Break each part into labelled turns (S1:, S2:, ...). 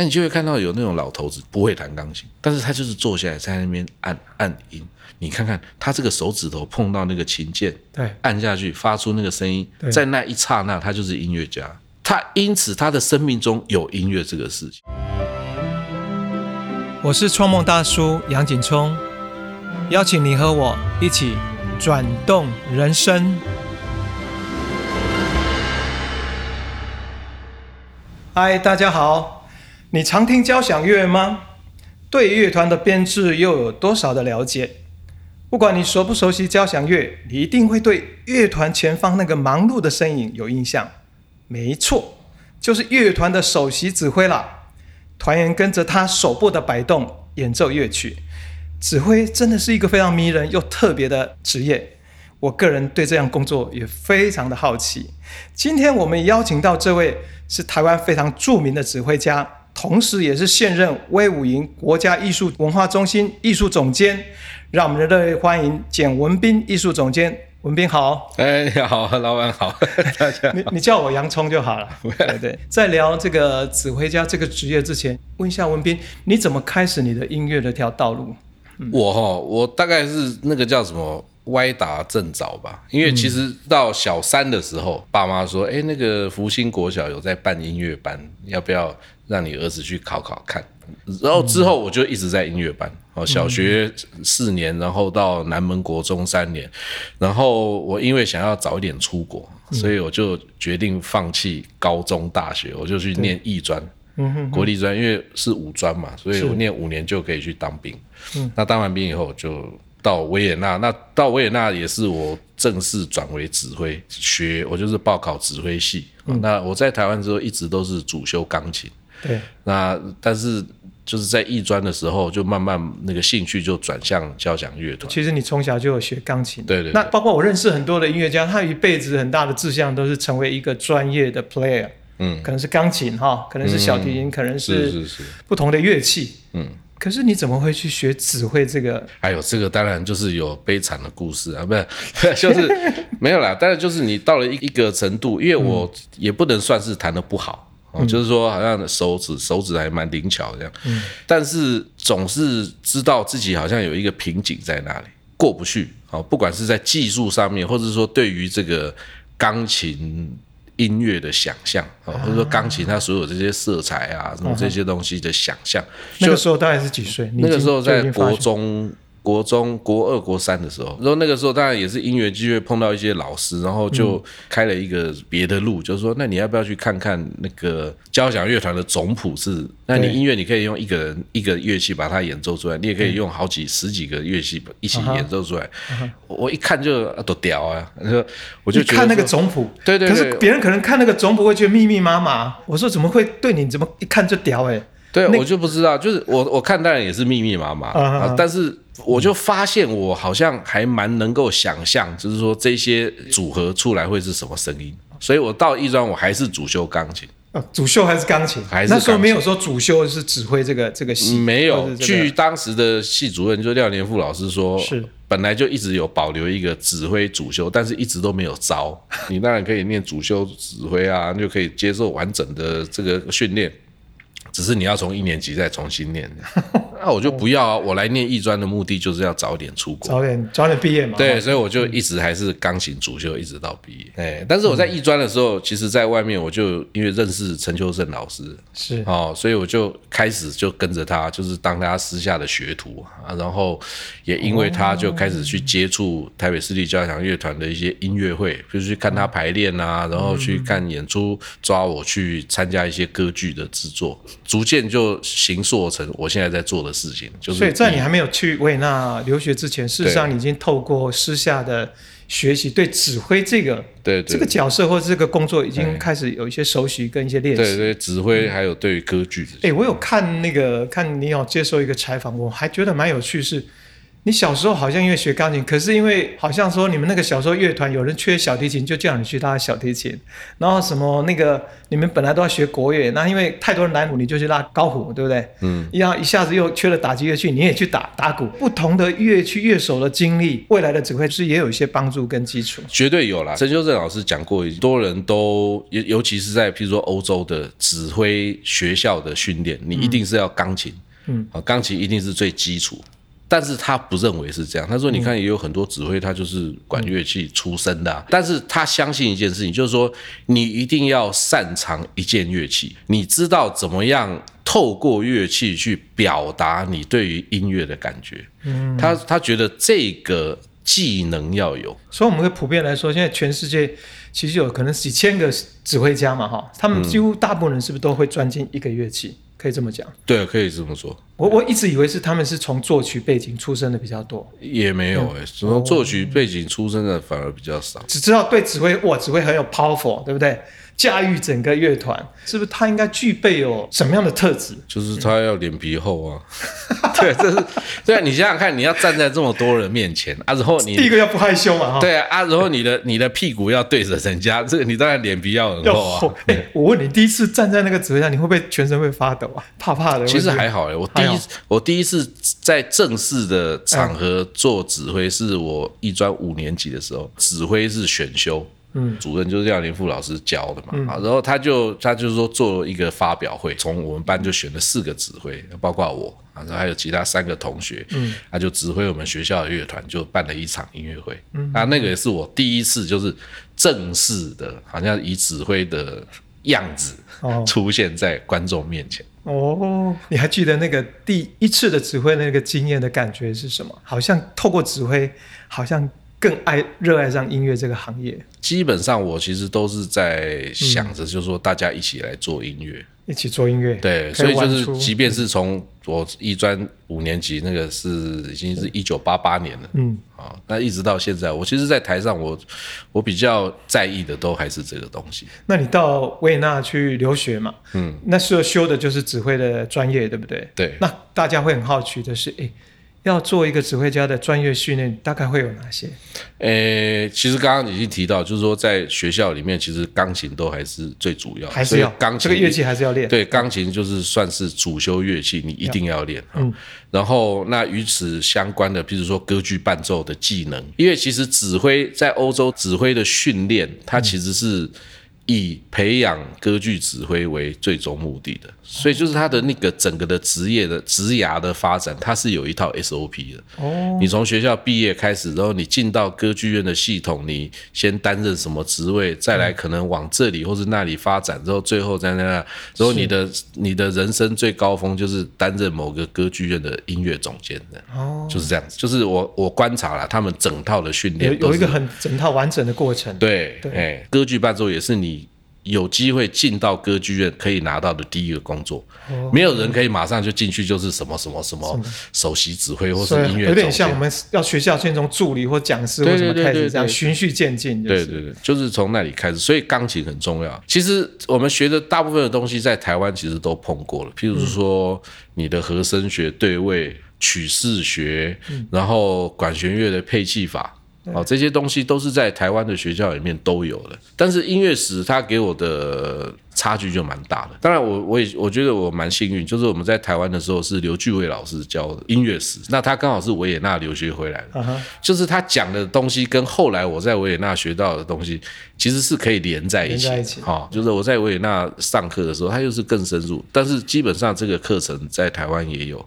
S1: 那你就会看到有那种老头子不会弹钢琴，但是他就是坐下来在那边按按音。你看看他这个手指头碰到那个琴键，
S2: 对，
S1: 按下去发出那个声音
S2: 对，
S1: 在那一刹那，他就是音乐家。他因此他的生命中有音乐这个事情。
S2: 我是创梦大叔杨景聪，邀请你和我一起转动人生。嗨，大家好，你常听交响乐吗？对乐团的编制又有多少的了解？不管你熟不熟悉交响乐，你一定会对乐团前方那个忙碌的身影有印象。没错，就是乐团的首席指挥啦。团员跟着他手部的摆动演奏乐曲，指挥真的是一个非常迷人又特别的职业。我个人对这样工作也非常的好奇。今天我们邀请到这位是台湾非常著名的指挥家，同时也是现任威武营国家艺术文化中心艺术总监。让我们热烈欢迎简文斌艺术总监。文斌好，
S1: 哎，你好，老板好，大 家
S2: 你你叫我洋葱就好了。对对，在聊这个指挥家这个职业之前，问一下文斌，你怎么开始你的音乐的条道路？
S1: 我哈，我大概是那个叫什么歪打正着吧，因为其实到小三的时候，爸妈说，哎，那个福星国小有在办音乐班，要不要让你儿子去考考看？然后之后我就一直在音乐班，哦，小学四年，然后到南门国中三年，然后我因为想要早一点出国，所以我就决定放弃高中、大学，我就去念艺专。国立专，因为是五专嘛，所以我念五年就可以去当兵。嗯，那当完兵以后就到维也纳，那到维也纳也是我正式转为指挥学，我就是报考指挥系。那我在台湾之后一直都是主修钢琴，
S2: 对，
S1: 那但是就是在艺专的时候，就慢慢那个兴趣就转向交响乐团。
S2: 其实你从小就有学钢琴，
S1: 对对对
S2: 那包括我认识很多的音乐家，他一辈子很大的志向都是成为一个专业的 player，
S1: 嗯，
S2: 可能是钢琴哈，可能是小提琴，可能
S1: 是，
S2: 不同的乐器。
S1: 嗯。
S2: 可是你怎么会去学指挥这个？
S1: 哎呦这个当然就是有悲惨的故事啊，不是，就是 没有啦。当然就是你到了一一个程度，因为我也不能算是弹的不好，哦，就是说好像手指手指还蛮灵巧这样，但是总是知道自己好像有一个瓶颈在那里过不去，哦，不管是在技术上面，或者说对于这个钢琴。音乐的想象啊，或者说钢琴它所有这些色彩啊，什么这些东西的想象，
S2: 那个时候大概是几岁？
S1: 那个时候在国中、国中、国二、国三的时候，然后那个时候当然也是因缘机会碰到一些老师，然后就开了一个别的路，就是说，那你要不要去看看那个交响乐团的总谱是？那你音乐你可以用一个人一个乐器把它演奏出来，你也可以用好几十几个乐器一起演奏出来。我我一看就啊都屌啊，我就觉得
S2: 看那个
S1: 说
S2: 总谱，
S1: 对对对
S2: 可是别人可能看那个总谱会觉得密密麻麻。我说怎么会对你怎么一看就屌哎、
S1: 对，我就不知道，就是我我看当然也是密密麻麻
S2: 啊啊
S1: 啊，但是我就发现我好像还蛮能够想象，就是说这些组合出来会是什么声音，所以我到艺专我还是主修钢琴，
S2: 呃，主修还是钢琴？
S1: 还是
S2: 那时候没有说主修是指挥这个这个戏，
S1: 没有。据当时的系主任就廖年富老师说，
S2: 是
S1: 本来就一直有保留一个指挥主修，但是一直都没有招。你当然可以念主修指挥啊，你就可以接受完整的这个训练。只是你要从一年级再重新念，那我就不要啊！我来念艺专的目的就是要早点出国，
S2: 早点早点毕业嘛。
S1: 对，所以我就一直还是钢琴主修，一直到毕业。哎，但是我在艺专的时候，其实在外面我就因为认识陈秋胜老师，
S2: 是。
S1: 哦，所以我就开始就跟着他，就是当他私下的学徒啊，然后也因为他就开始去接触台北市立交响乐团的一些音乐会，就是去看他排练啊，然后去看演出，抓我去参加一些歌剧的制作，逐渐就形塑成我现在在做的事情，就是
S2: 所以在你还没有去维也纳留学之前，事实上你已经透过私下的学习，对指挥这个
S1: 对对。
S2: 这个角色或者这个工作已经开始有一些熟悉跟一些练习。
S1: 对对指挥还有对于歌剧的
S2: 哎，我有看那个看你有接受一个采访，我还觉得蛮有趣是，你小时候好像因为学钢琴，可是因为好像说你们那个小时候乐团有人缺小提琴，就叫你去拉小提琴。然后什么那个你们本来都要学国乐，那因为太多人来鼓，你就去拉高鼓，对不对？嗯。一样一下子又缺了打击乐器，你也去打打鼓。不同的乐器乐手的经历，未来的指挥师也有一些帮助跟基础。
S1: 绝对有啦。陈修正老师讲过，很多人都尤尤其是在譬如说欧洲的指挥学校的训练，你一定是要钢琴。嗯。啊，钢琴一定是最基础。但是他不认为是这样。他说：“你看，也有很多指挥，他就是管乐器出身的。但是他相信一件事情，就是说，你一定要擅长一件乐器，你知道怎么样透过乐器去表达你对于音乐的感觉。嗯，他他觉得这个技能要有。
S2: 所以我们会普遍来说，现在全世界其实有可能几千个指挥家嘛，哈，他们几乎大部分人是不是都会钻进一个乐器？”可以这么讲，
S1: 对，可以这么说。
S2: 我我一直以为是他们是从作曲背景出身的比较多，
S1: 也没有哎，从作曲背景出身的反而比较少。
S2: 只知道对指挥，哇，指挥很有 powerful，对不对？驾驭整个乐团，是不是他应该具备有什么样的特质？
S1: 就是他要脸皮厚啊。对，这是对啊。你想想看，你要站在这么多人面前啊，然后你
S2: 第一个要不害羞嘛，哈。
S1: 对啊，啊，然后你的你的屁股要对着人家，这个你当然脸皮要很厚啊。
S2: 哎，我问你，第一次站在那个指挥台，你会不会全身会发抖啊？怕怕的？
S1: 其实还好哎，我第一我第一次在正式的场合做指挥，是我一专五年级的时候，指挥是选修。嗯，主任就是廖林富老师教的嘛，啊，然后他就他就是说做一个发表会，从我们班就选了四个指挥，包括我，啊，然后还有其他三个同学，嗯，他就指挥我们学校的乐团，就办了一场音乐会，嗯，啊，那个也是我第一次就是正式的，好像以指挥的样子 出现在观众面前。
S2: 哦，你还记得那个第一次的指挥那个经验的感觉是什么？好像透过指挥，好像。更爱热爱上音乐这个行业，
S1: 基本上我其实都是在想着，就是说大家一起来做音乐，
S2: 一起做音乐。
S1: 对，所以就是，即便是从我艺专五年级，那个是已经是一九八八年了，嗯，啊，那一直到现在，我其实，在台上，我我比较在意的都还是这个东西。
S2: 那你到维也纳去留学嘛？嗯，那时候修的就是指挥的专业，对不对？
S1: 对。
S2: 那大家会很好奇的是，哎。要做一个指挥家的专业训练，大概会有哪些？
S1: 呃，其实刚刚已经提到，就是说在学校里面，其实钢琴都还是最主要，
S2: 还是要
S1: 钢琴
S2: 这个乐器还是要练。
S1: 对，钢琴就是算是主修乐器，你一定要练。嗯，然后那与此相关的，比如说歌剧伴奏的技能，因为其实指挥在欧洲指挥的训练，它其实是。以培养歌剧指挥为最终目的的，所以就是他的那个整个的职业的职涯的发展，它是有一套 SOP 的。哦，你从学校毕业开始，然后你进到歌剧院的系统，你先担任什么职位，再来可能往这里或是那里发展，之后最后在那，然后你的你的人生最高峰就是担任某个歌剧院的音乐总监的。哦，就是这样子，就是我我观察了他们整套的训练，
S2: 有有一个很整套完整的过程。
S1: 对，哎，歌剧伴奏也是你。有机会进到歌剧院可以拿到的第一个工作，没有人可以马上就进去，就是什么什么什么首席指挥或是音乐，
S2: 有点像我们要学校先从助理或讲师或什么开始这样循序渐进。
S1: 对对对，就是从那里开始。所以钢琴很重要。其实我们学的大部分的东西在台湾其实都碰过了，譬如说你的和声学、对位、曲式学，然后管弦乐的配器法。哦，这些东西都是在台湾的学校里面都有的，但是音乐史它给我的差距就蛮大的。当然，我我也我觉得我蛮幸运，就是我们在台湾的时候是刘巨伟老师教的音乐史，那他刚好是维也纳留学回来的，就是他讲的东西跟后来我在维也纳学到的东西其实是可以连在一起。哈，就是我在维也纳上课的时候，他又是更深入，但是基本上这个课程在台湾也有。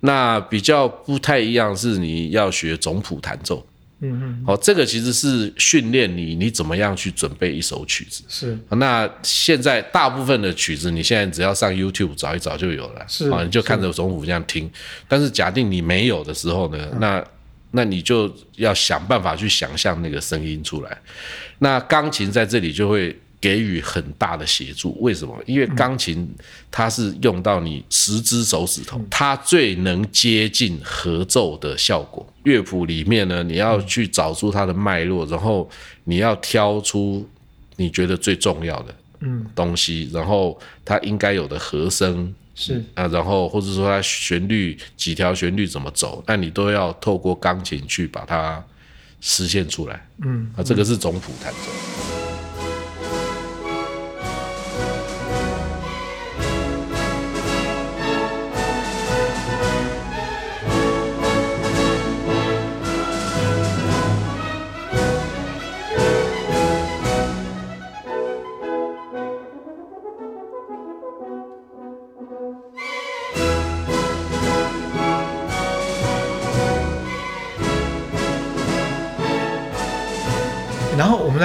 S1: 那比较不太一样是你要学总谱弹奏。嗯嗯，好，这个其实是训练你，你怎么样去准备一首曲子。
S2: 是，
S1: 那现在大部分的曲子，你现在只要上 YouTube 找一找就有了。
S2: 是，
S1: 啊，你就看着总谱这样听。但是假定你没有的时候呢，那那你就要想办法去想象那个声音出来。那钢琴在这里就会。给予很大的协助，为什么？因为钢琴它是用到你十只手指头，它最能接近合奏的效果。乐谱里面呢，你要去找出它的脉络，然后你要挑出你觉得最重要的嗯东西，然后它应该有的和声
S2: 是
S1: 啊，然后或者说它旋律几条旋律怎么走，那你都要透过钢琴去把它实现出来。
S2: 嗯，
S1: 啊，这个是总谱弹奏。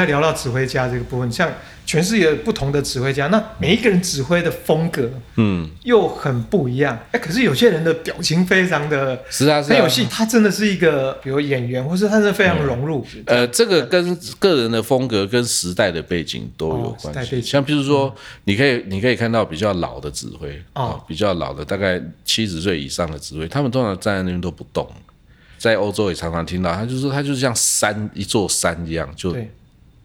S2: 然后我们来聊到指挥家这个部分，像全世界不同的指挥家，那每一个人指挥的风格
S1: 嗯，
S2: 又很不一样。哎，可是有些人的表情非常的
S1: 是啊，是啊
S2: 很有。戏，他真的是一个比如演员，或是他是非常融入。
S1: 呃，这个跟个人的风格跟时代的背景都有关系。像譬如说，你可以你可以看到比较老的指挥
S2: 哦
S1: 啊，比较老的大概七十岁以上的指挥，他们通常站在那边都不动。在欧洲也常常听到，他就是他就像山一座山一样，就
S2: 对，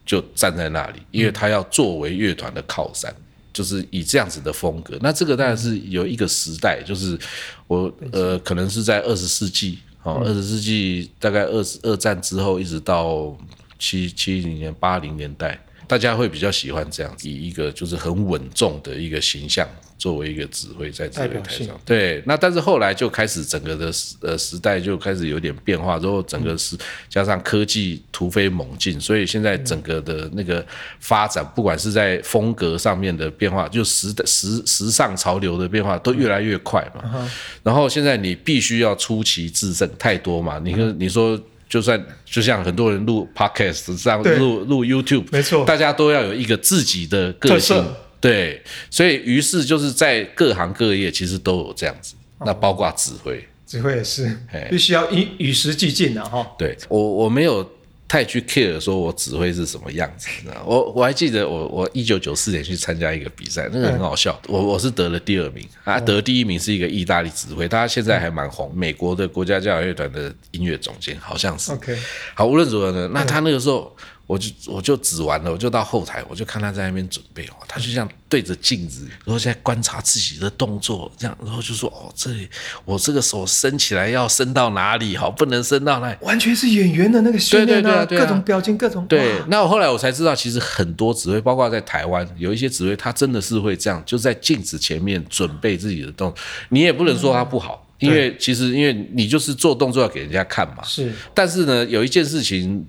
S1: 就站在那里，因为他要作为乐团的靠山，就是以这样子的风格。那这个当然是有一个时代，就是我呃，可能是在二十世纪，哦，二十世纪大概二十二战之后，一直到七七零年、八零年代，大家会比较喜欢这样子，以一个就是很稳重的一个形象作为一个指挥在指挥台上。对，那但是后来就开始整个的时呃时代就开始有点变化，之后整个是加上科技突飞猛进，所以现在整个的那个发展，不管是在风格上面的变化，就时的时时尚潮流的变化都越来越快嘛。然后现在你必须要出奇制胜，太多嘛。你说你说。就算就像很多人录 podcast 这样录录 YouTube，
S2: 没错。
S1: 大家都要有一个自己的个性，对，所以于是就是在各行各业其实都有这样子，那包括指挥。
S2: 指挥也是
S1: 嘿。
S2: 必须要与与时俱进的哈。
S1: 对。我我没有太去 care 说我指挥是什么样子，我我还记得我我一九九四年去参加一个比赛，那个很好笑，我我是得了第二名，啊，得第一名是一个意大利指挥，他现在还蛮红，美国的国家交响乐团的音乐总监好像是。
S2: OK，
S1: 好，无论如何呢，那他那个时候，我就我就指完了，我就到后台，我就看他在那边准备哦，他就这样对着镜子，然后在观察自己的动作，这样，然后就说哦，这里我这个手伸起来要伸到哪里，好，不能伸到那里。
S2: 完全是演员的那个训练
S1: 对对对啊对啊
S2: 各种表情，各种
S1: 对，那我后来我才知道，其实很多指挥，包括在台湾，有一些指挥，他真的是会这样，就在镜子前面准备自己的动作。你也不能说他不好，因为其实因为你就是做动作要给人家看嘛。
S2: 是
S1: 但是呢，有一件事情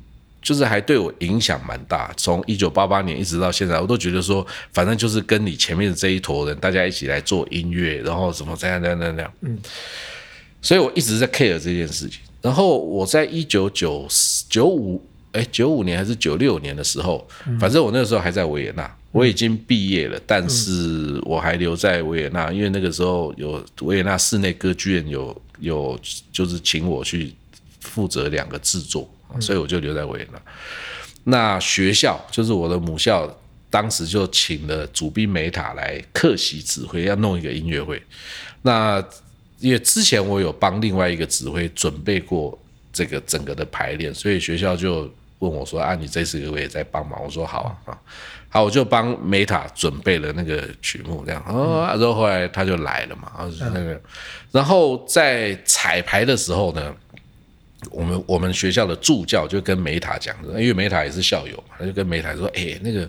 S1: 就是还对我影响蛮大，从一九八八年一直到现在，我都觉得说，反正就是跟你前面的这一坨人，大家一起来做音乐，然后什么这样这样这样这样。嗯，所以我一直在 care 这件事情。然后我在一九九九五哎九五年还是九六年的时候，反正我那个时候还在维也纳。我已经毕业了，但是我还留在维也纳，因为那个时候有维也纳室内歌剧院有有就是请我去负责两个制作，所以我就留在维也纳。那学校就是我的母校，当时就请了主宾梅塔来客席指挥，要弄一个音乐会。那因为之前我有帮另外一个指挥准备过这个整个的排练，所以学校就问我说：“啊，你这次我也在帮忙。”我说：“好啊，啊，好，我就帮梅塔准备了那个曲目，这样。哦，然后后来他就来了嘛，然后那个，然后在彩排的时候呢，我们我们学校的助教就跟梅塔讲，因为梅塔也是校友嘛，他就跟梅塔说：“哎、那个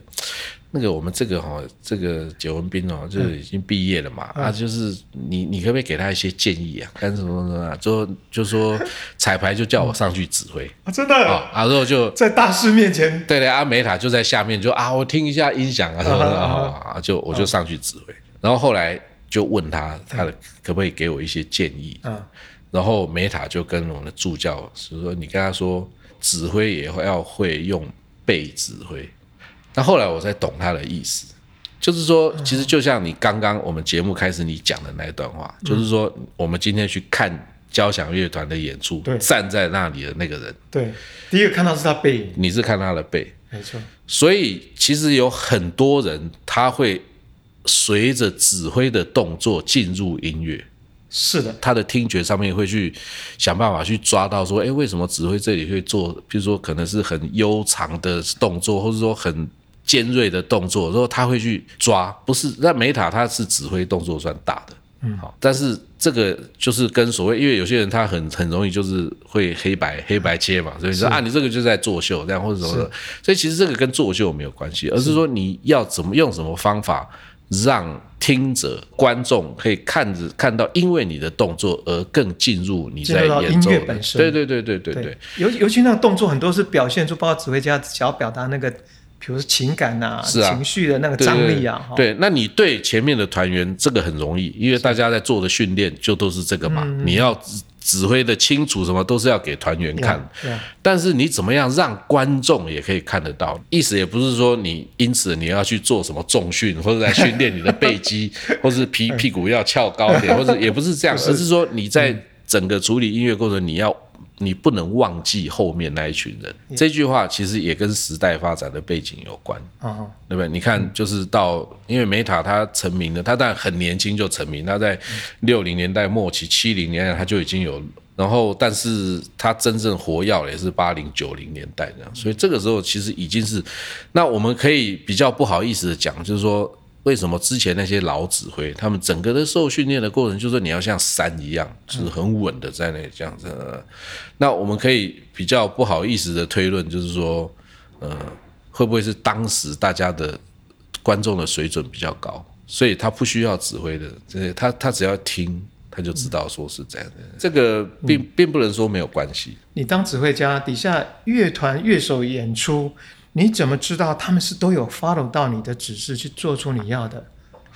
S1: 那个我们这个哈、这个解文斌哦，就是已经毕业了嘛，啊，就是你你可不可以给他一些建议啊？干什么什么啊？就就说彩排就叫我上去指挥。
S2: 啊，真的？
S1: 啊，啊，然后就
S2: 在大师面前？
S1: 对对，阿梅塔就在下面就啊，我听一下音响啊什么的
S2: 啊
S1: 啊，就我就上去指挥，然后后来就问他，他的可不可以给我一些建议？
S2: 啊，
S1: 然后梅塔就跟我们的助教是说：“你跟他说，指挥也要会用被指挥。”那后来我才懂他的意思，就是说，其实就像你刚刚我们节目开始你讲的那一段话，就是说，我们今天去看交响乐团的演出
S2: 对，
S1: 站在那里的那个人，
S2: 对，第一个看到是他背影，
S1: 你是看他的背，
S2: 没错，
S1: 所以其实有很多人他会随着指挥的动作进入音乐。
S2: 是的，
S1: 他的听觉上面会去想办法去抓到说，哎，为什么指挥这里会做，比如说可能是很悠长的动作，或者说很尖锐的动作，然后他会去抓，不是那梅塔他是指挥动作算大的，嗯，好，但是这个就是跟所谓，因为有些人他很很容易就是会黑白黑白切嘛，所以说啊，你这个就是在作秀这样或者什么的，所以其实这个跟作秀没有关系，而是说你要怎么用什么方法让听者观众可以看着看到，因为你的动作而更进入你在演奏
S2: 本身。
S1: 对对对。对对对，
S2: 尤尤其那个动作很多是表现出，包括指挥家想要表达那个。比如说情感呐，情绪的那个张力啊，
S1: 对，那你对前面的团员这个很容易，因为大家在做的训练就都是这个嘛，你要指挥的清楚，什么都是要给团员看。但是你怎么样让观众也可以看得到？意思也不是说你因此你要去做什么重训，或者在训练你的背肌，或是屁屁股要翘高点，或者也不是这样，而是说你在整个处理音乐过程你要。你不能忘记后面那一群人，这句话其实也跟时代发展的背景有关，对不对？你看，就是到因为梅塔他成名了，他但很年轻就成名，他在六零年代末期、七零年代他就已经有，然后但是他真正活跃也是八零九零年代这样，所以这个时候其实已经是，那我们可以比较不好意思的讲，就是说。为什么之前那些老指挥，他们整个的受训练的过程，就是你要像山一样，就是很稳的在那里这样子。那我们可以比较不好意思的推论，就是说，呃，会不会是当时大家的观众的水准比较高，所以他不需要指挥的，这他他只要听，他就知道说是这样的。这个并并不能说没有关系。
S2: 你当指挥家，底下乐团乐手演出。你怎么知道他们是都有 follow 到你的指示去做出你要的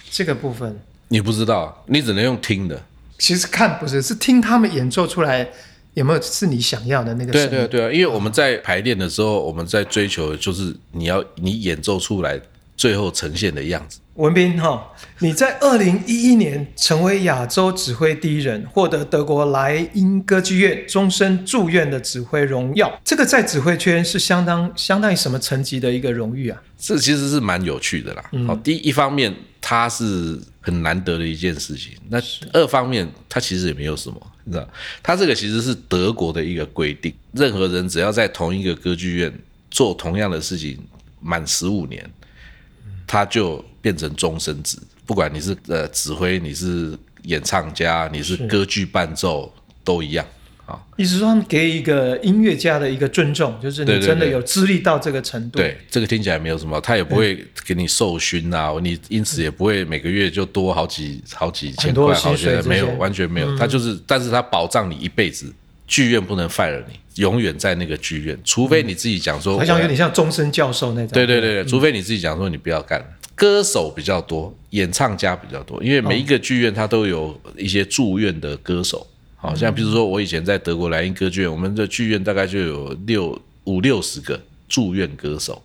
S2: 这个部分？
S1: 你不知道，你只能用听的。
S2: 其实看不是，是听他们演奏出来有没有是你想要的那个。
S1: 对对对啊，因为我们在排练的时候，我们在追求就是你要你演奏出来最后呈现的样子。
S2: 文斌哈，你在二零一一年成为亚洲指挥第一人，获得德国莱茵歌剧院终身住院的指挥荣耀。这个在指挥圈是相当相当于什么层级的一个荣誉啊？
S1: 这其实是蛮有趣的啦。好，第一方面它是很难得的一件事情，那二方面它其实也没有什么，你知道，它这个其实是德国的一个规定，任何人只要在同一个歌剧院做同样的事情满十五年。他就变成终身制，不管你是呃指挥，你是演唱家，你是歌剧伴奏，都一样啊。
S2: 意思说，给一个音乐家的一个尊重，就是你真的有资历到这个程度。
S1: 对，这个听起来没有什么，他也不会给你授勋啊，你因此也不会每个月就多好几好几千块，好
S2: 些
S1: 没有，完全没有。他就是，但是他保障你一辈子。剧院不能 fire 你，永远在那个剧院，除非你自己讲说，
S2: 好像有点像终身教授那种。
S1: 对对对，除非你自己讲说你不要干。歌手比较多，演唱家比较多，因为每一个剧院它都有一些住院的歌手，好像比如说我以前在德国莱茵歌剧院，我们的剧院大概就有六五六十个住院歌手。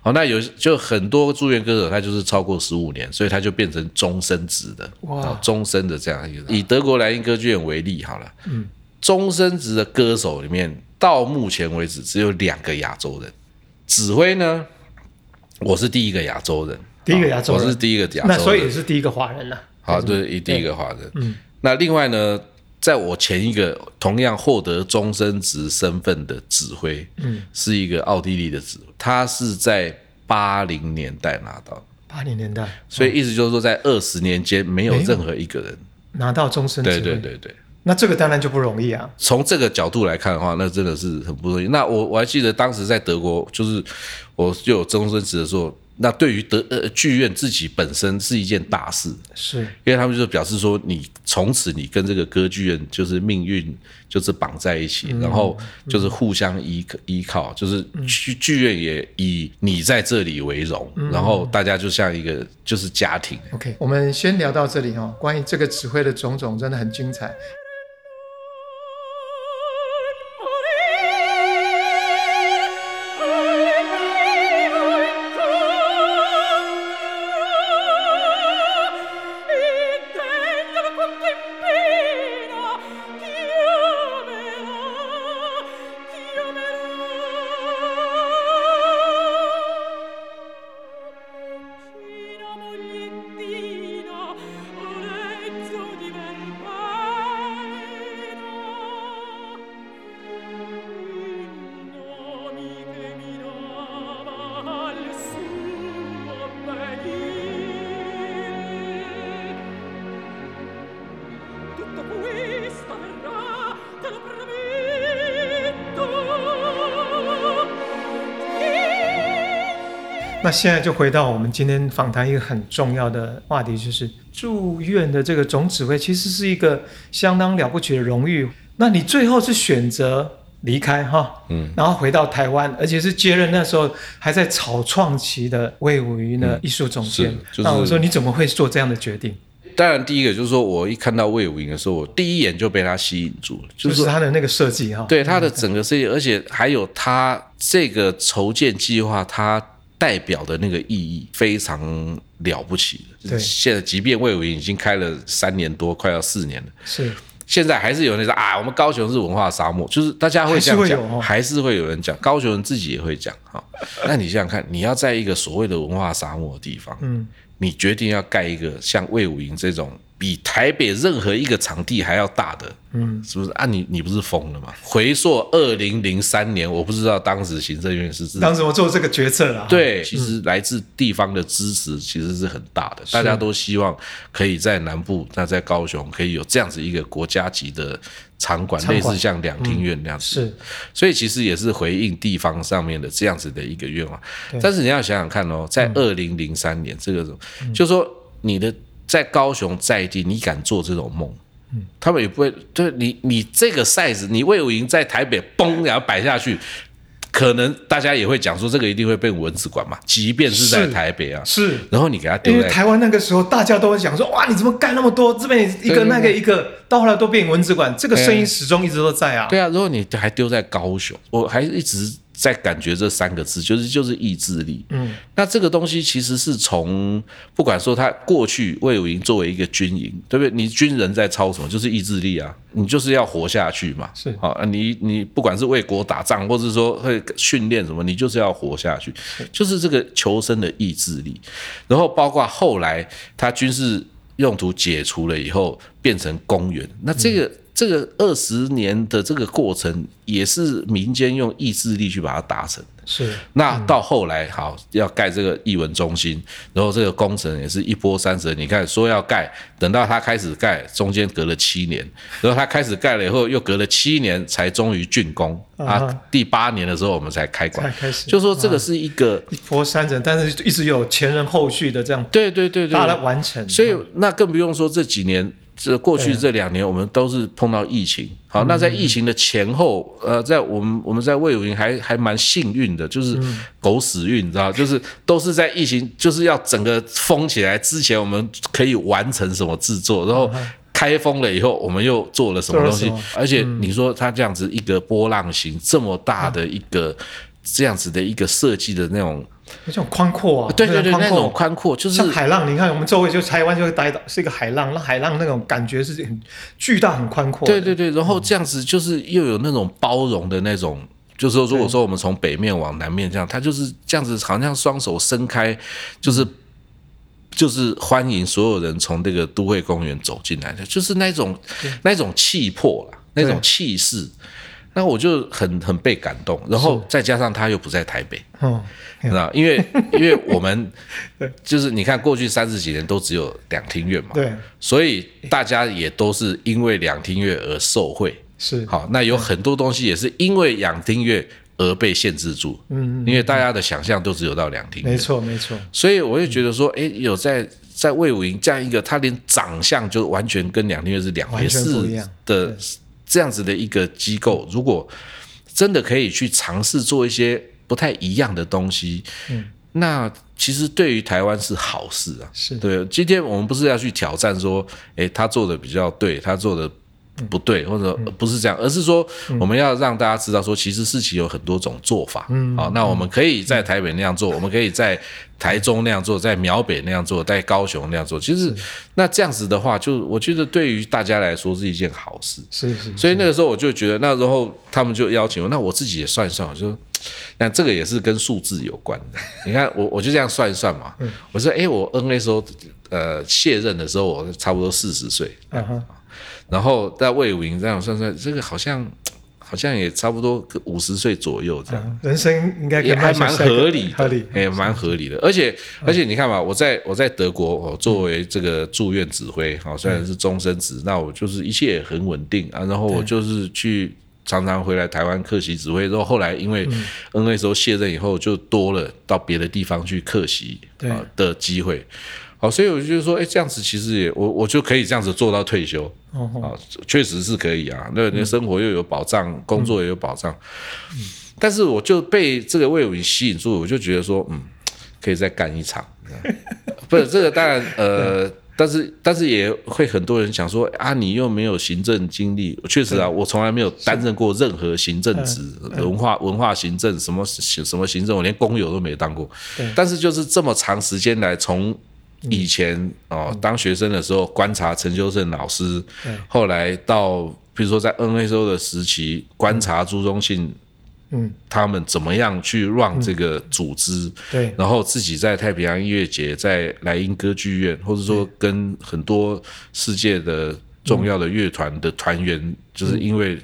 S1: 好，那有就很多住院歌手，他就是超过十五年，所以他就变成终身职的，哇，终身的这样一个。以德国莱茵歌剧院为例，好了，嗯。终身职的歌手里面，到目前为止只有两个亚洲人。指挥呢，我是第一个亚洲人，
S2: 第一个亚洲
S1: 人，我是第一个亚洲，
S2: 那所以也是第一个华人了。
S1: 好，对，第一个华人。嗯，那另外呢，在我前一个同样获得终身职身份的指挥，嗯，是一个奥地利的指挥，他是在八零年代拿到，
S2: 八零年代，
S1: 所以意思就是说，在二十年间没有任何一个人
S2: 拿到终身。
S1: 对对对对。
S2: 那这个当然就不容易啊。
S1: 从这个角度来看的话，那真的是很不容易。那我我还记得当时在德国，就是我就有终身职的时候。那对于德呃剧院自己本身是一件大事，
S2: 是
S1: 因为他们就表示说，你从此你跟这个歌剧院就是命运就是绑在一起，然后就是互相依依靠，就是剧剧院也以你在这里为荣，然后大家就像一个就是家庭。
S2: OK，我们先聊到这里哈，关于这个指挥的种种真的很精彩。那现在就回到我们今天访谈一个很重要的话题，就是住院的这个总指挥，其实是一个相当了不起的荣誉。那你最后是选择离开哈，嗯，然后回到台湾，而且是接任那时候还在草创期的魏武云的艺术总监。
S1: 是就是
S2: 那我说你怎么会做这样的决定？
S1: 当然，第一个就是说我一看到魏武云的时候，我第一眼就被他吸引住了，就
S2: 就是是他的那个设计哈。
S1: 对他的整个设计，而且还有他这个筹建计划，它代表的那个意义非常了不起的。
S2: 对
S1: 现在即便魏武营已经开了三年多，快要四年了。
S2: 是
S1: 现在还是有人说啊，我们高雄是文化沙漠，就是大家会这样讲，
S2: 还是会有哦
S1: 还是会有人讲，高雄人自己也会讲哈。那你想想看，你要在一个所谓的文化沙漠的地方，
S2: 嗯，
S1: 你决定要盖一个像魏武营这种比台北任何一个场地还要大的，嗯，是不是啊你？你不是疯了吗？回溯二零零三年，我不知道当时行政院是自
S2: 当时我做这个决策了。，
S1: 对，其实来自地方的支持其实是很大的，大家都希望可以在南部，那在高雄可以有这样子一个国家级的场馆，类似像两厅院那样子。
S2: 是
S1: 所以其实也是回应地方上面的这样子的一个愿望。但是你要想想看哦，在二零零三年这个，就说你的在高雄在地，你敢做这种梦？嗯他们也不会，对你，你这个 size，你魏武营在台北嘣，然后摆下去，可能大家也会讲说，这个一定会被蚊子馆嘛，即便是在台北啊，
S2: 是。
S1: 然后你给
S2: 他
S1: 丢在
S2: 为台湾那个时候，大家都会讲说：“哇，你怎么干那么多？这边一个，那个一个，到后来都变蚊子馆。”这个声音始终一直都在啊。
S1: 对啊，如果你还丢在高雄，我还一直在感觉这三个字，就是就是意志力。嗯，那这个东西其实是从不管说他过去魏武营作为一个军营，对不对？你军人在操什么？就是意志力啊，你就是要活下去嘛。
S2: 是
S1: 好、啊，你你不管是为国打仗，或者说会训练什么，你就是要活下去，就是这个求生的意志力。然后包括后来他军事用途解除了以后，变成公园，那这个。这个二十年的这个过程，也是民间用意志力去把它达成的。
S2: 是
S1: 那到后来，好要盖这个艺文中心，然后这个工程也是一波三折。你看说要盖，等到他开始盖，中间隔了七年，然后他开始盖了以后，又隔了七年才终于竣工啊。第八年的时候，我们才开馆
S2: 才。开始
S1: 就说这个是一个，
S2: 一波三折，但是一直有前人后续的这样
S1: 对对对对，
S2: 大的完成。
S1: 所以那更不用说这几年，这过去这两年我们都是碰到疫情。好，那在疫情的前后，呃，在我们我们在魏武营还还蛮幸运的，就是狗屎运，你知道，就是都是在疫情就是要整个封起来之前，我们可以完成什么制作，然后。开封了以后，我们又做了什么东西？而且你说它这样子一个波浪形这么大的一个这样子的一个设计的那种，
S2: 那种宽阔啊，
S1: 对对对，那种宽阔。就是
S2: 像海浪，你看我们周围就台湾就待到是一个海浪，那海浪那种感觉是很巨大、很宽阔的。
S1: 对对对，然后这样子就是又有那种包容的那种，就是说，如果说我们从北面往南面这样，它就是这样子，好像双手伸开，就是就是欢迎所有人从这个都会公园走进来的，就是那种那种气魄啦，那种
S2: 对。
S1: 气势。那我就很很被感动，然后再加上他又不在台北，
S2: 嗯，
S1: 那，因为因为我们 就是你看过去三十几年都只有两厅院嘛，
S2: 对，
S1: 所以大家也都是因为两厅院而受惠。
S2: 是。
S1: 好，那有很多东西也是因为两厅院而被限制住，嗯，因为大家的想象都只有到两厅院，
S2: 没，错没错，
S1: 所以我就觉得说，哎，有在在魏武营这样一个，他连长相就完全跟两厅院是两回事
S2: 样。
S1: 的这样子的一个机构，如果真的可以去尝试做一些不太一样的东西，嗯，那其实对于台湾是好事啊。
S2: 是
S1: 对，今天我们不是要去挑战说，诶，他做的比较对，他做的不对，或者不是这样，而是说我们要让大家知道说，其实事情有很多种做法。嗯，好，那我们可以在台北那样做，我们可以在台中那样做，在苗北那样做，在高雄那样做。其实那这样子的话，就我觉得对于大家来说是一件好事。
S2: 是是，
S1: 所以那个时候我就觉得，那时候他们就邀请我，那我自己也算一算，我就，那这个也是跟数字有关的。你看我我就这样算一算嘛，我说，哎，我 N A 时候呃卸任的时候，我差不多四十岁，
S2: 嗯哼，
S1: 然后在魏武营这样算算，这个好像 好像也差不多五十岁左右这样。
S2: 人生应该
S1: 也还蛮合理的，
S2: 合理。
S1: 也蛮合理的。而且而且你看嘛，我在我在德国哦，作为这个住院指挥，哦，虽然是终身职，那我就是一切很稳定啊。然后我就是去常常回来台湾客席指挥，之后后来因为 N A 时候卸任以后，就多了到别的地方去客席啊的机会。好，所以我就说，哎，这样子其实也我我就可以这样子做到退休
S2: 哦哦
S1: 啊，确实是可以啊。那你的生活又有保障，工作也有保障。但是我就被这个魏武营吸引住，我就觉得说，嗯，可以再干一场。不是这个，当然，呃，但是但是也会很多人想说啊，你又没有行政经历。确实啊，我从来没有担任过任何行政职，文化文化行政什么什么行政，我连工友都没当过。但是就是这么长时间来，从以前哦，当学生的时候观察陈修正老师，后来到比如说在 NSO 的时期观察朱宗庆。
S2: 嗯，
S1: 他们怎么样去让这个组织？
S2: 对。
S1: 然后自己在太平洋音乐节、在莱茵歌剧院，或者说跟很多世界的重要的乐团的团员，就是因为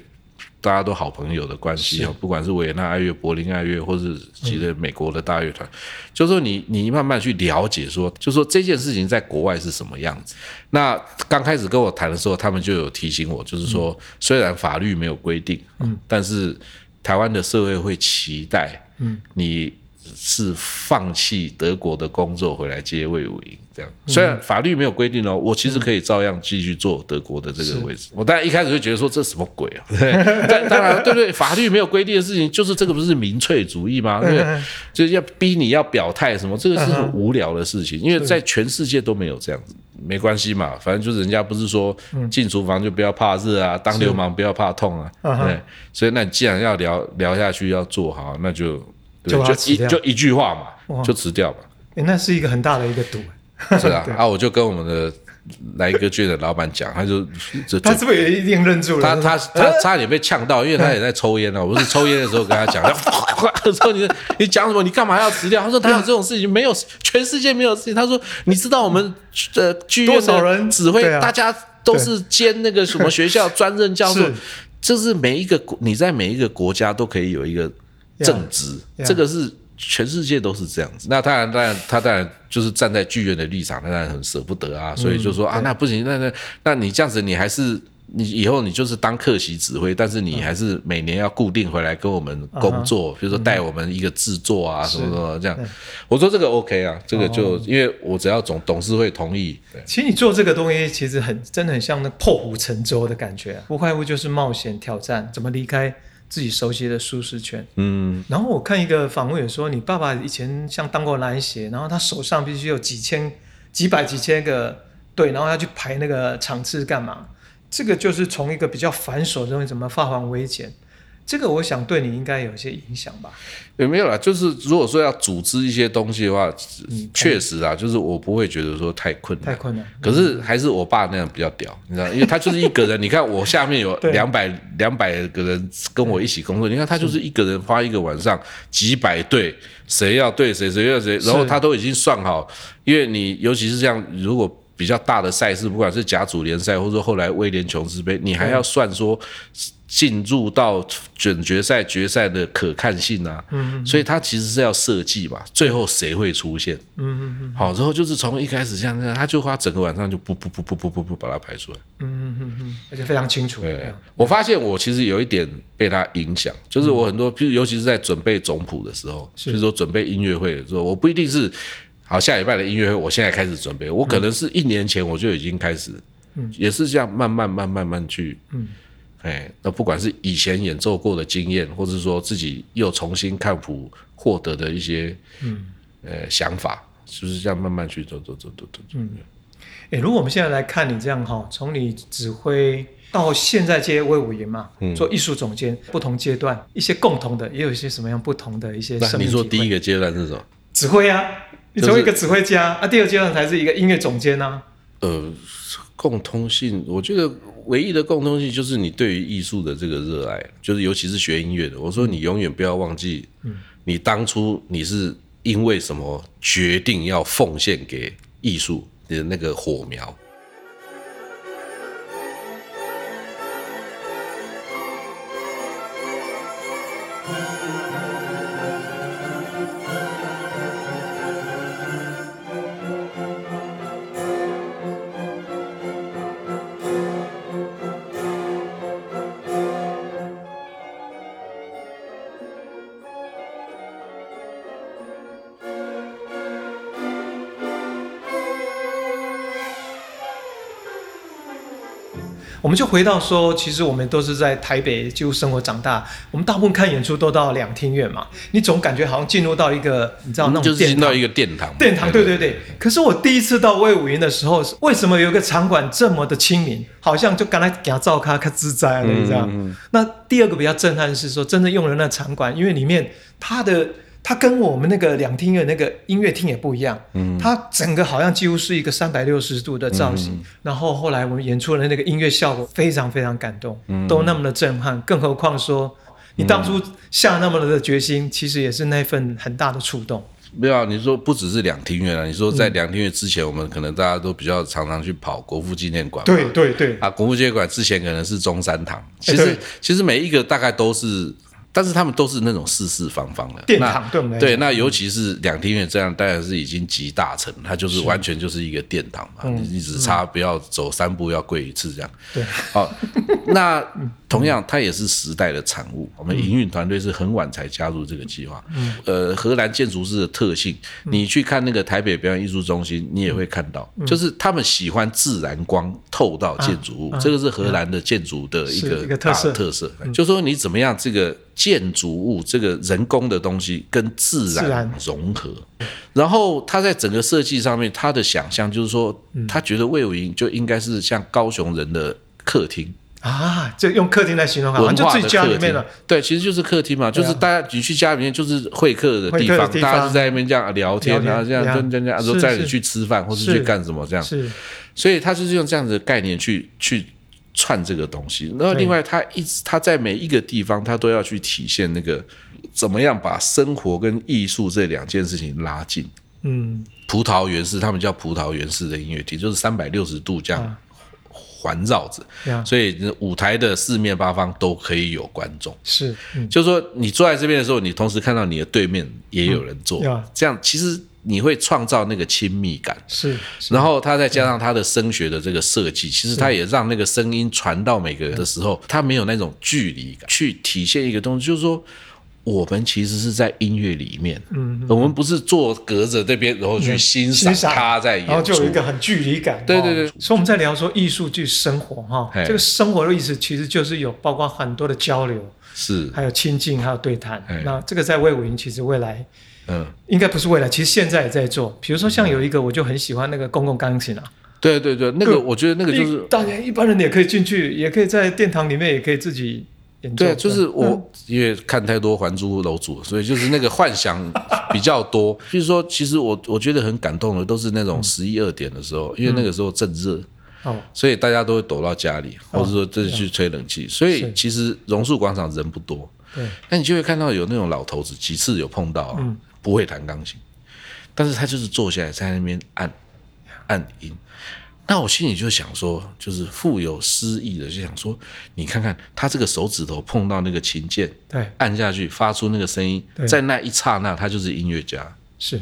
S1: 大家都好朋友的关系啊，不管是维也纳爱乐、柏林爱乐，或是其实美国的大乐团，就是说你你慢慢去了解说，就说这件事情在国外是什么样子。那刚开始跟我谈的时候，他们就有提醒我，就是说虽然法律没有规定，嗯，但是台湾的社会会期待，嗯，你是放弃德国的工作回来接魏武营这样。虽然法律没有规定哦，我其实可以照样继续做德国的这个位置。我当然一开始就觉得说这什么鬼啊？对，但当然对不对？法律没有规定的事情，就是这个不是民粹主义吗？对，就是要逼你要表态什么，这个是很无聊的事情，因为在全世界都没有这样子。没关系嘛，反正就是人家不是说进厨房就不要怕热啊，当流氓不要怕痛啊，对，所以那你既然要聊聊下去，要做好，那就对
S2: 就
S1: 就一就一句话嘛，就辞掉嘛，
S2: 诶那是一个很大的一个赌。
S1: 是啊，啊，我就跟我们的来一个剧的老板讲，他就就
S2: 他是不是也一定认住了？
S1: 他他他差点被呛到，因为他也在抽烟呢。我是抽烟的时候跟他讲，他说你 你讲什么？你干嘛要辞掉？他说他有这种事情，没有全世界没有事情。他说你知道我们呃剧院
S2: 多少人
S1: 的指挥大家都是兼那个什么学校专任教授
S2: 是，
S1: 就是每一个国你在每一个国家都可以有一个正直
S2: ，Yeah。
S1: 这个是。全世界都是这样子，那当然，当然，他当然就是站在剧院的立场，他当然很舍不得啊，所以就说啊，那不行，那那那你这样子，你还是你以后你就是当客席指挥，但是你还是每年要固定回来跟我们工作，比如说带我们一个制作啊什么什么这样。我说这个 OK 啊，这个就因为我只要总董事会同意，
S2: 其实你做这个东西，其实很真的很像那破釜沉舟的感觉、啊，不外乎就是冒险挑战，怎么离开自己熟悉的舒适圈。
S1: 嗯，
S2: 然后我看一个访问也说，你爸爸以前像当过篮协，然后他手上必须有几千、几百、几千个队，然后要去排那个场次干嘛？这个就是从一个比较繁琐的东西，怎么化繁为简。这个我想对你应该有一些影响吧？
S1: 也没有啦，就是如果说要组织一些东西的话，确实啊，就是我不会觉得说太困难，
S2: 太困难。
S1: 可是还是我爸那样比较屌，你知道，因为他就是一个人。你看我下面有 两百两百个人跟我一起工作，你看他就是一个人花一个晚上几百对，谁要对谁，谁要谁，然后他都已经算好。因为你尤其是这样，如果比较大的赛事，不管是甲组联赛，或者说后来威廉琼斯杯，你还要算说进入到准决赛、决赛的可看性啊。嗯所以他其实是要设计嘛，最后谁会出现？
S2: 嗯嗯嗯
S1: 好，之后就是从一开始像这样，他就花整个晚上就不不不不不不不把它排出来。
S2: 嗯嗯嗯，而且非常清楚。
S1: 对，我发现我其实有一点被他影响，就是我很多，譬如尤其是在准备总谱的时候，就是说准备音乐会的时候，我不一定是好下礼拜的音乐会，我现在开始准备，我可能是一年前我就已经开始，也是这样慢慢慢慢慢去，嗯，哎，那不管是以前演奏过的经验，或者说自己又重新看谱获得的一些，嗯，呃，想法，就是这样慢慢去做做做做做，嗯，
S2: 诶，如果我们现在来看你这样哈，从你指挥到现在接魏武营嘛，
S1: 嗯
S2: 做艺术总监，不同阶段一些共同的，也有一些什么样不同的一些
S1: 你说第一个阶段是什么？
S2: 指挥啊，你
S1: 就是
S2: 从一个指挥家啊，第二阶段才是一个音乐总监啊。
S1: 呃，共通性，我觉得唯一的共通性就是你对于艺术的这个热爱，就是尤其是学音乐的。我说你永远不要忘记，你当初你是因为什么决定要奉献给艺术的那个火苗。
S2: 们就回到说，其实我们都是在台北几乎生活长大，我们大部分看演出都到两厅院嘛，你总感觉好像进入到一个你知道那种
S1: 就是进到一个殿堂，
S2: 殿堂，对对对。可是我第一次到魏武营的时候，为什么有一个场馆这么的亲民？好像就刚才给他照咖，看自在了，你知道？那第二个比较震撼是说，真的用了那场馆，因为里面它的它跟我们那个两厅院那个音乐厅也不一样，嗯，它整个好像几乎是一个三百六十度的造型。然后后来我们演出的那个音乐效果非常非常感动，都那么的震撼，更何况说。你当初下那么的决心，其实也是那份很大的触动。
S1: 没有啊，你说不只是两厅院啊，你说在两厅院之前，我们可能大家都比较常常去跑国父纪念馆嘛，
S2: 对对对，
S1: 啊，国父纪念馆之前可能是中山堂，其实
S2: 对。
S1: 其实每一个大概都是，但是他们都是那种四四方方的。那
S2: 殿堂对我们来
S1: 对，那尤其是两厅院这样，当然是已经集大成，它就是完全就是一个殿堂嘛，你你只差不要走三步要跪一次这样。
S2: 对，
S1: 好，那同样它也是时代的产物。我们营运团队是很晚才加入这个计划。嗯，呃，荷兰建筑师的特性，你去看那个台北表演艺术中心，你也会看到，就是他们喜欢自然光透到建筑物，这个是荷兰的建筑的一
S2: 是
S1: 个大
S2: 特色
S1: 的特色。就说你怎么样这个建筑物这个人工的东西跟自然融合，然后他在整个设计上面，他的想象就是说，
S2: 嗯
S1: 他觉得魏武营就应该是像高雄人的客厅。
S2: 啊，就用客厅来形容好，
S1: 文化客厅
S2: 里面了。，
S1: 对，其实就是客厅嘛，就是大家你去家里面就是会客的地方，
S2: 会客的地
S1: 大家是在那边这样聊天，
S2: 聊天
S1: 然后这样
S2: 呀
S1: 跟跟这样，
S2: 是
S1: 说载你
S2: 是
S1: 去吃饭或是
S2: 是
S1: 去干什么这样，
S2: 是。
S1: 所以他就是用这样子的概念去去串这个东西。然后
S2: 对
S1: 另外，他一直他在每一个地方，他都要去体现那个怎么样把生活跟艺术这两件事情拉近。
S2: 嗯，
S1: 葡萄园式，他们叫葡萄园式的音乐厅，就是三百六十度这样
S2: 啊
S1: 环绕着，
S2: 呀。
S1: 所以舞台的四面八方都可以有观众。
S2: 是，嗯，
S1: 就是说，你坐在这边的时候，你同时看到你的对面也有人坐，这样其实你会创造那个亲密感。
S2: 是，是。
S1: 然后他再加上他的声学的这个设计，其实他也让那个声音传到每个人的时候，他没有那种距离感，去体现一个东西，就是说。我们其实是在音乐里面，嗯，我们不是坐隔着这边，然后去欣赏他在演出，
S2: 然后就有一个很距离感。
S1: 对对对。
S2: 哦所以我们在聊说艺术剧生活哈
S1: 嘿，
S2: 这个生活的意思其实就是有包括很多的交流，
S1: 是，
S2: 还有亲近，还有对谈。那这个在魏武营其实未来
S1: 嗯，
S2: 应该不是未来，其实现在也在做。比如说像有一个我就很喜欢那个公共钢琴啊，
S1: 对对对，那个我觉得那个就是
S2: 一大家一般人也可以进去，也可以在殿堂里面也可以自己
S1: 对，就是
S2: 嗯。
S1: 我因为看太多《还珠楼主》，所以就是那个幻想比较多。譬如说，其实我我觉得很感动的，都是那种十一二点的时候，因为那个时候正热，
S2: 哦，
S1: 所以大家都会躲到家里，或者说这去吹冷气。所以其实榕树广场人不多，
S2: 对，
S1: 那你就会看到有那种老头子，几次有碰到啊，不会弹钢琴，但是他就是坐下来在那边按按音。那我心里就想说，就是富有诗意的，就想说，你看看他这个手指头碰到那个琴键，
S2: 对，
S1: 按下去发出那个声音
S2: 对，
S1: 在那一刹那，他就是音乐家，
S2: 是。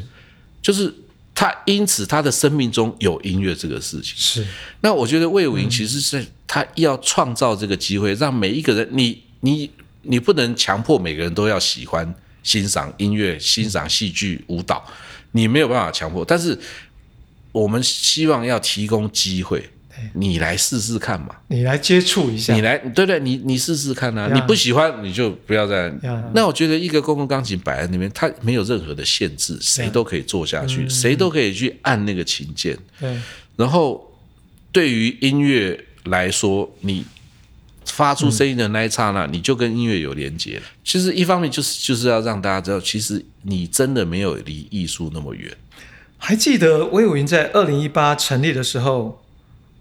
S1: 就是他因此他的生命中有音乐这个事情。
S2: 是，
S1: 那我觉得魏武营其实是他要创造这个机会，让每一个人，你你你不能强迫每个人都要喜欢欣赏音乐、欣赏戏剧、舞蹈，你没有办法强迫，但是我们希望要提供机会，你来试试看嘛。
S2: 你来接触一下
S1: 你，来，对对，你你试试看啊！你不喜欢你就不要再。那我觉得一个公共钢琴摆在那边，它没有任何的限制，谁都可以坐下去，谁都可以去按那个琴键。
S2: 对，
S1: 然后对于音乐来说，你发出声音的那一刹那，你就跟音乐有连接了。其实一方面就是就是要让大家知道，其实你真的没有离艺术那么远。
S2: 还记得魏武云在二零一八成立的时候，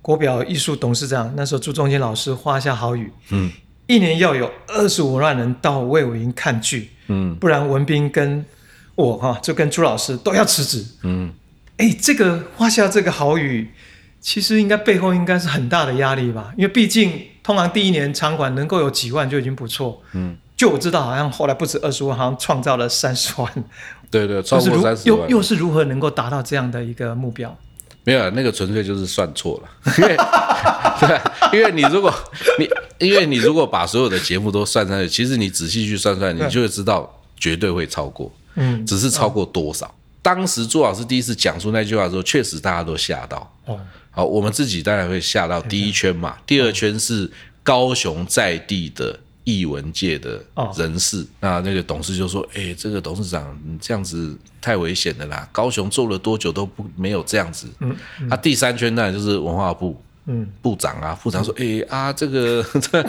S2: 国表艺术董事长那时候朱中坚老师画下好雨，
S1: 嗯，
S2: 一年要有二十五万人到魏武云看剧，
S1: 嗯
S2: 不然文斌跟我哈就跟朱老师都要辞职。
S1: 嗯，
S2: 哎，这个画下这个好雨，其实应该背后应该是很大的压力吧？因为毕竟通常第一年场馆能够有几万就已经不错。
S1: 嗯，
S2: 就我知道，好像后来不止二十万，好像创造了三十万。
S1: 对对，超过三十万。
S2: 又又是如何能够达到这样的一个目标？
S1: 没有，那个纯粹就是算错了，因为因为你如果你因为你如果把所有的节目都算上去，其实你仔细去算算，你就会知道绝对会超过，
S2: 嗯，
S1: 只是超过多少。当时朱老师第一次讲出那句话的时候，确实大家都吓到。
S2: 哦，
S1: 好，我们自己当然会吓到第一圈嘛，第二圈是高雄在地的艺文界的
S2: 哦
S1: 人士。那那个董事就说：“哎，这个董事长你这样子太危险了啦！高雄做了多久都不没有这样子。”嗯，那、第三圈呢就是文化部，
S2: 嗯，
S1: 部长啊，部长说：“哎啊，这个这。”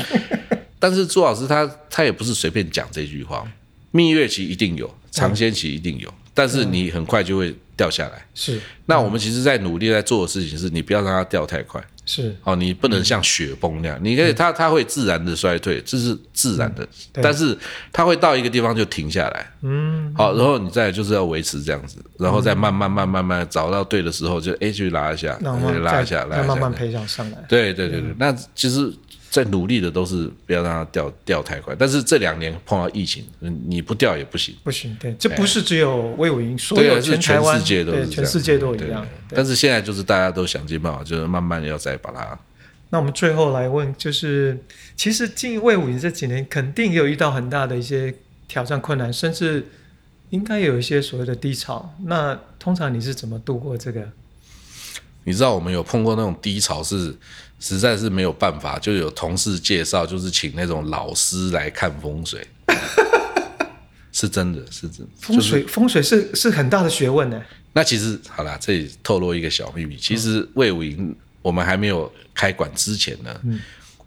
S1: 但是朱老师他他也不是随便讲这句话，蜜月期一定有，尝鲜期一定有，但是你很快就会掉下来。
S2: 是。
S1: 那我们其实，在努力在做的事情是，你不要让它掉太快。
S2: 是。
S1: 哦，你不能像雪崩那样，你可以它它会自然的衰退，这是自然的，
S2: 对。
S1: 但是它会到一个地方就停下来。
S2: 嗯，
S1: 好，然后你再就是要维持这样子，然后再慢慢慢慢慢找到对的时候，就哎去拉一下，
S2: 那我们再
S1: 拉一下，拉一下，
S2: 慢慢培养上来。
S1: 对对对对，那其实，在努力的都是不要让它掉掉太快，但是这两年碰到疫情，嗯你不掉也不行。
S2: 不行，对，这不是只有魏武营，所
S1: 对，
S2: 有
S1: 是全
S2: 台湾
S1: 世界都
S2: 全世界都一样。
S1: 但是现在就是大家都想尽办法，就是慢慢要再把它
S2: 那我们最后来问，就是其实进魏武营这几年，肯定也有遇到很大的一些挑战困难，甚至应该有一些所谓的低潮。那通常你是怎么度过这个？
S1: 你知道我们有碰过那种低潮是实在是没有办法，就有同事介绍，就是请那种老师来看风水，是真的是真的。
S2: 风水、风水是是很大的学问呢。
S1: 那其实好啦，这里透露一个小秘密，其实魏武营我们还没有开馆之前呢，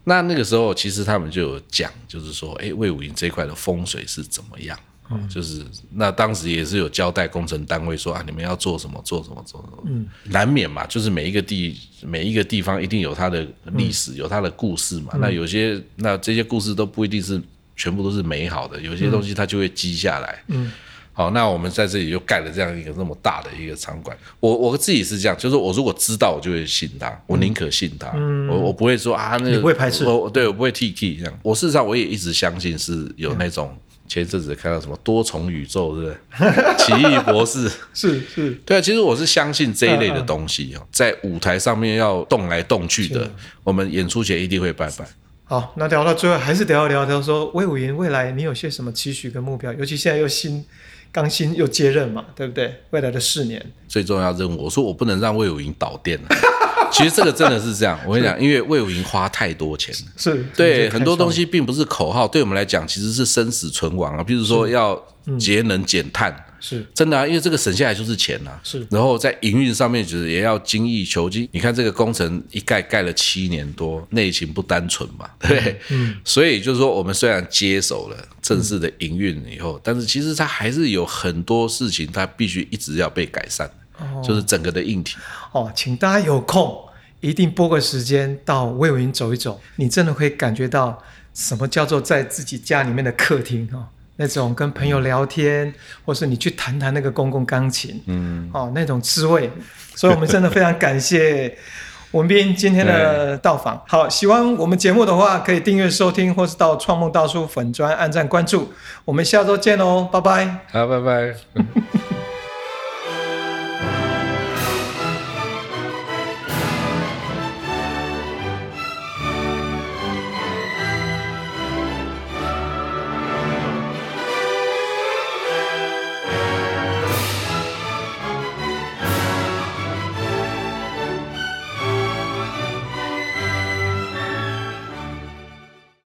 S1: 那那个时候其实他们就有讲，就是说，哎，魏武营这一块的风水是怎么样？哦，就是那当时也是有交代工程单位说啊，你们要做什么做什么做什么，嗯，难免嘛，就是每一个地每一个地方一定有它的历史，有它的故事嘛。那有些那这些故事都不一定是全部都是美好的，有些东西它就会积下来，嗯。好，那我们在这里就盖了这样一个那么大的一个场馆。我我自己是这样，就是我如果知道，我就会信他，我宁可信他，我我不会说啊，那
S2: 不会排斥。
S1: 我对我不会 T K 这样。我事实上我也一直相信是有那种前一阵子看到什么多重宇宙，是不是？奇异博士，
S2: 是是，
S1: 对啊，其实我是相信这一类的东西哦，在舞台上面要动来动去的，我们演出前一定会拜拜。
S2: 好，那聊到最后还是得要聊聊说魏武营未来你有些什么期许跟目标？尤其现在又新刚新又接任嘛，对不对？未来的四年，
S1: 最重要任务，我说我不能让魏武营倒店了。其实这个真的是这样，我跟你讲，因为魏武营花太多钱了。
S2: 是
S1: 对很多东西并不是口号，对我们来讲其实是生死存亡啊。比如说要节能减碳，
S2: 是
S1: 真的啊，因为这个省下来就是钱啊。
S2: 是
S1: 然后在营运上面，就是也要精益求精。你看这个工程一盖盖了七年多，内情不单纯嘛，对不对？嗯。所以就是说，我们虽然接手了正式的营运以后，但是其实它还是有很多事情，它必须一直要被改善。就是整个的硬体。
S2: 哦，请大家有空一定拨个时间到魏武营走一走，你真的会感觉到什么叫做在自己家里面的客厅哦，那种跟朋友聊天，或是你去弹弹那个公共钢琴，嗯，哦，那种滋味。所以我们真的非常感谢文斌今天的到访。好，喜欢我们节目的话，可以订阅收听，或是到创梦大叔粉专按赞关注。我们下周见哦，拜拜。
S1: 好，拜拜。